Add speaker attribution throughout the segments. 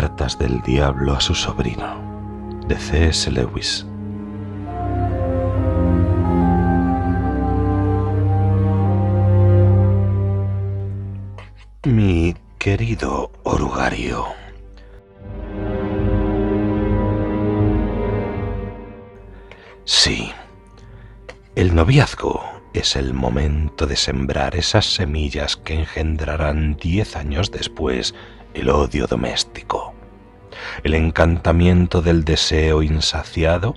Speaker 1: cartas del diablo a su sobrino, de C.S. Lewis. Mi querido orugario, sí, el noviazgo es el momento de sembrar esas semillas que engendrarán diez años después el odio doméstico. El encantamiento del deseo insaciado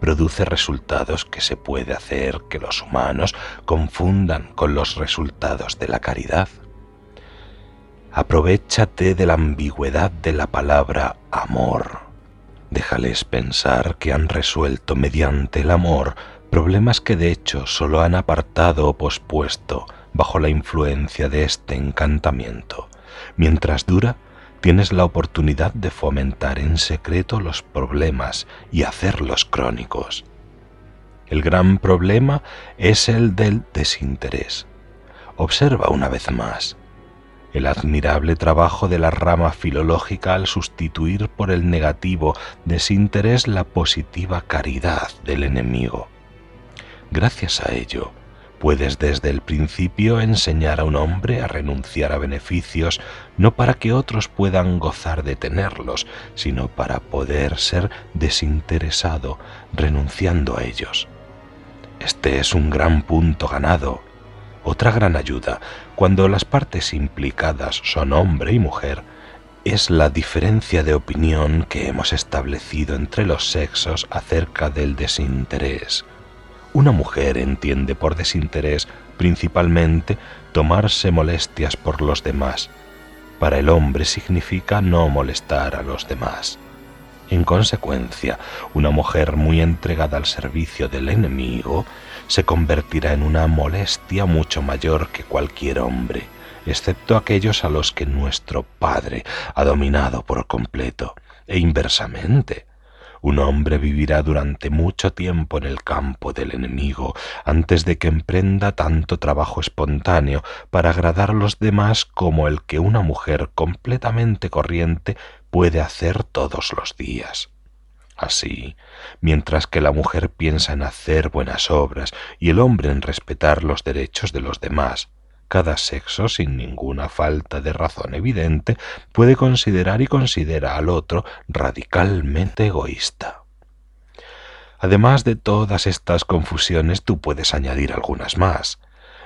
Speaker 1: produce resultados que se puede hacer que los humanos confundan con los resultados de la caridad. Aprovechate de la ambigüedad de la palabra amor. Déjales pensar que han resuelto mediante el amor problemas que de hecho solo han apartado o pospuesto bajo la influencia de este encantamiento. Mientras dura, tienes la oportunidad de fomentar en secreto los problemas y hacerlos crónicos. El gran problema es el del desinterés. Observa una vez más el admirable trabajo de la rama filológica al sustituir por el negativo desinterés la positiva caridad del enemigo. Gracias a ello, puedes desde el principio enseñar a un hombre a renunciar a beneficios no para que otros puedan gozar de tenerlos, sino para poder ser desinteresado renunciando a ellos. Este es un gran punto ganado. Otra gran ayuda, cuando las partes implicadas son hombre y mujer, es la diferencia de opinión que hemos establecido entre los sexos acerca del desinterés. Una mujer entiende por desinterés principalmente tomarse molestias por los demás. Para el hombre significa no molestar a los demás. En consecuencia, una mujer muy entregada al servicio del enemigo se convertirá en una molestia mucho mayor que cualquier hombre, excepto aquellos a los que nuestro Padre ha dominado por completo, e inversamente un hombre vivirá durante mucho tiempo en el campo del enemigo antes de que emprenda tanto trabajo espontáneo para agradar a los demás como el que una mujer completamente corriente puede hacer todos los días. Así, mientras que la mujer piensa en hacer buenas obras y el hombre en respetar los derechos de los demás, cada sexo, sin ninguna falta de razón evidente, puede considerar y considera al otro radicalmente egoísta. Además de todas estas confusiones, tú puedes añadir algunas más.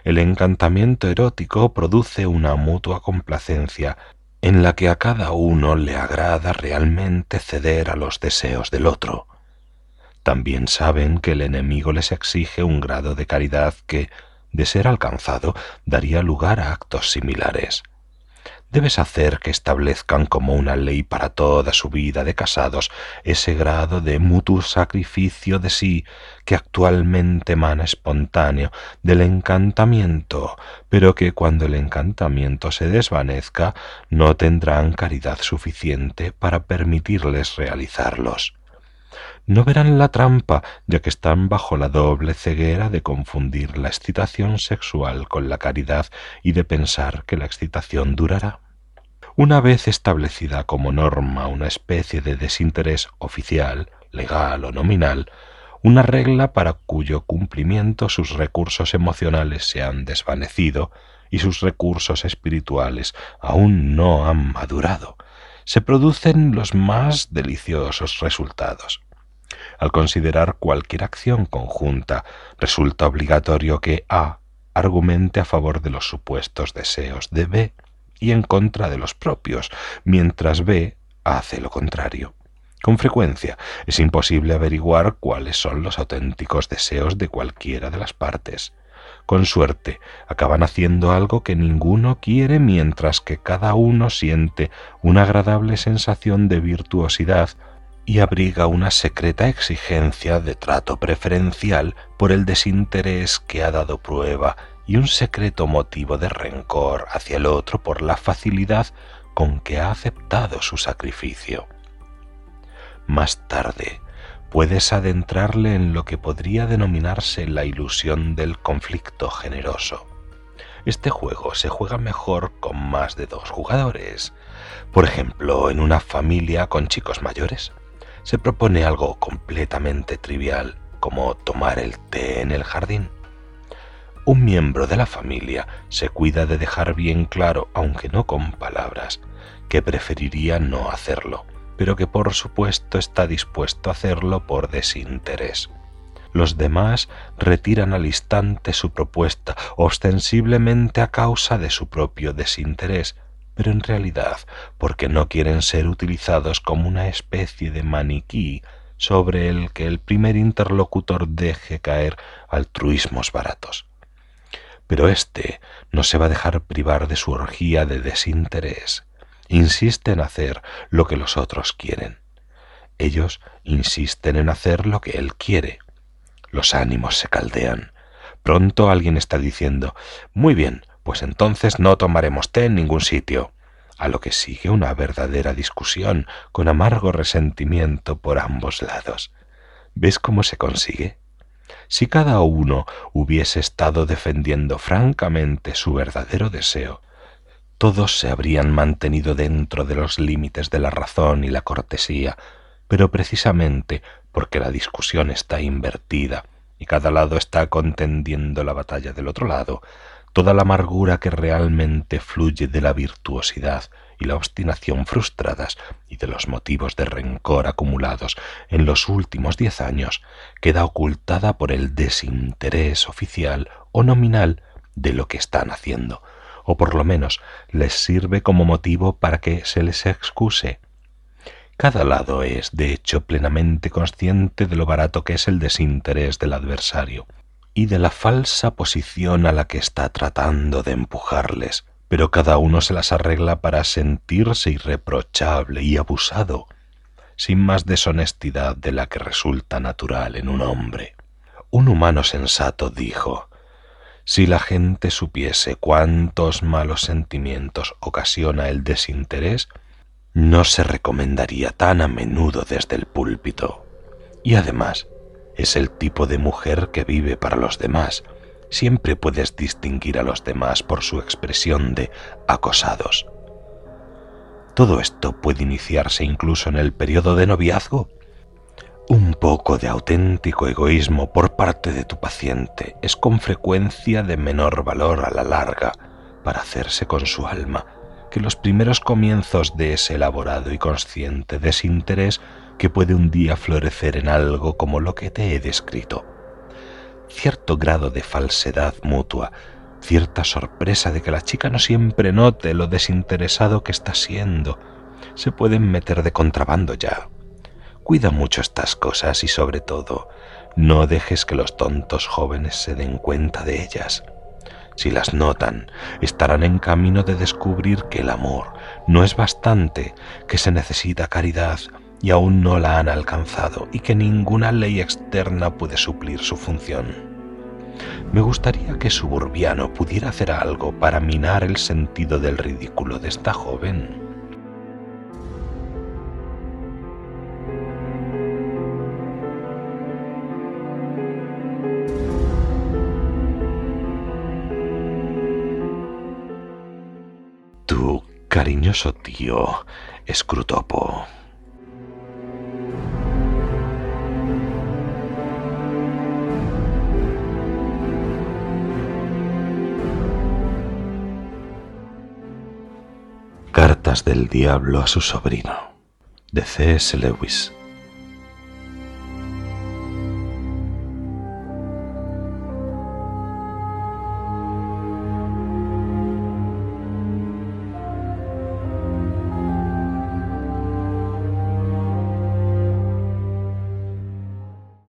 Speaker 1: El encantamiento erótico produce una mutua complacencia en la que a cada uno le agrada realmente ceder a los deseos del otro. También saben que el enemigo les exige un grado de caridad que, de ser alcanzado, daría lugar a actos similares. Debes hacer que establezcan como una ley para toda su vida de casados ese grado de mutuo sacrificio de sí que actualmente emana espontáneo del encantamiento, pero que cuando el encantamiento se desvanezca no tendrán caridad suficiente para permitirles realizarlos no verán la trampa, ya que están bajo la doble ceguera de confundir la excitación sexual con la caridad y de pensar que la excitación durará. Una vez establecida como norma una especie de desinterés oficial, legal o nominal, una regla para cuyo cumplimiento sus recursos emocionales se han desvanecido y sus recursos espirituales aún no han madurado, se producen los más deliciosos resultados. Al considerar cualquier acción conjunta, resulta obligatorio que A argumente a favor de los supuestos deseos de B y en contra de los propios, mientras B hace lo contrario. Con frecuencia es imposible averiguar cuáles son los auténticos deseos de cualquiera de las partes. Con suerte, acaban haciendo algo que ninguno quiere mientras que cada uno siente una agradable sensación de virtuosidad y abriga una secreta exigencia de trato preferencial por el desinterés que ha dado prueba y un secreto motivo de rencor hacia el otro por la facilidad con que ha aceptado su sacrificio. Más tarde, puedes adentrarle en lo que podría denominarse la ilusión del conflicto generoso. Este juego se juega mejor con más de dos jugadores. Por ejemplo, en una familia con chicos mayores, se propone algo completamente trivial, como tomar el té en el jardín. Un miembro de la familia se cuida de dejar bien claro, aunque no con palabras, que preferiría no hacerlo, pero que por supuesto está dispuesto a hacerlo por desinterés. Los demás retiran al instante su propuesta, ostensiblemente a causa de su propio desinterés, pero en realidad porque no quieren ser utilizados como una especie de maniquí sobre el que el primer interlocutor deje caer altruismos baratos. Pero éste no se va a dejar privar de su orgía de desinterés. Insiste en hacer lo que los otros quieren. Ellos insisten en hacer lo que él quiere. Los ánimos se caldean. Pronto alguien está diciendo, muy bien, pues entonces no tomaremos té en ningún sitio. A lo que sigue una verdadera discusión con amargo resentimiento por ambos lados. ¿Ves cómo se consigue? Si cada uno hubiese estado defendiendo francamente su verdadero deseo, todos se habrían mantenido dentro de los límites de la razón y la cortesía, pero precisamente porque la discusión está invertida y cada lado está contendiendo la batalla del otro lado, toda la amargura que realmente fluye de la virtuosidad y la obstinación frustradas y de los motivos de rencor acumulados en los últimos diez años queda ocultada por el desinterés oficial o nominal de lo que están haciendo, o por lo menos les sirve como motivo para que se les excuse cada lado es, de hecho, plenamente consciente de lo barato que es el desinterés del adversario y de la falsa posición a la que está tratando de empujarles, pero cada uno se las arregla para sentirse irreprochable y abusado, sin más deshonestidad de la que resulta natural en un hombre. Un humano sensato dijo, si la gente supiese cuántos malos sentimientos ocasiona el desinterés, no se recomendaría tan a menudo desde el púlpito. Y además, es el tipo de mujer que vive para los demás. Siempre puedes distinguir a los demás por su expresión de acosados. Todo esto puede iniciarse incluso en el periodo de noviazgo. Un poco de auténtico egoísmo por parte de tu paciente es con frecuencia de menor valor a la larga para hacerse con su alma que los primeros comienzos de ese elaborado y consciente desinterés que puede un día florecer en algo como lo que te he descrito. Cierto grado de falsedad mutua, cierta sorpresa de que la chica no siempre note lo desinteresado que está siendo, se pueden meter de contrabando ya. Cuida mucho estas cosas y sobre todo, no dejes que los tontos jóvenes se den cuenta de ellas. Si las notan, estarán en camino de descubrir que el amor no es bastante, que se necesita caridad y aún no la han alcanzado y que ninguna ley externa puede suplir su función. Me gustaría que Suburbiano pudiera hacer algo para minar el sentido del ridículo de esta joven. Cariñoso tío Scrutopo. Cartas del Diablo a su sobrino, de C.S. Lewis.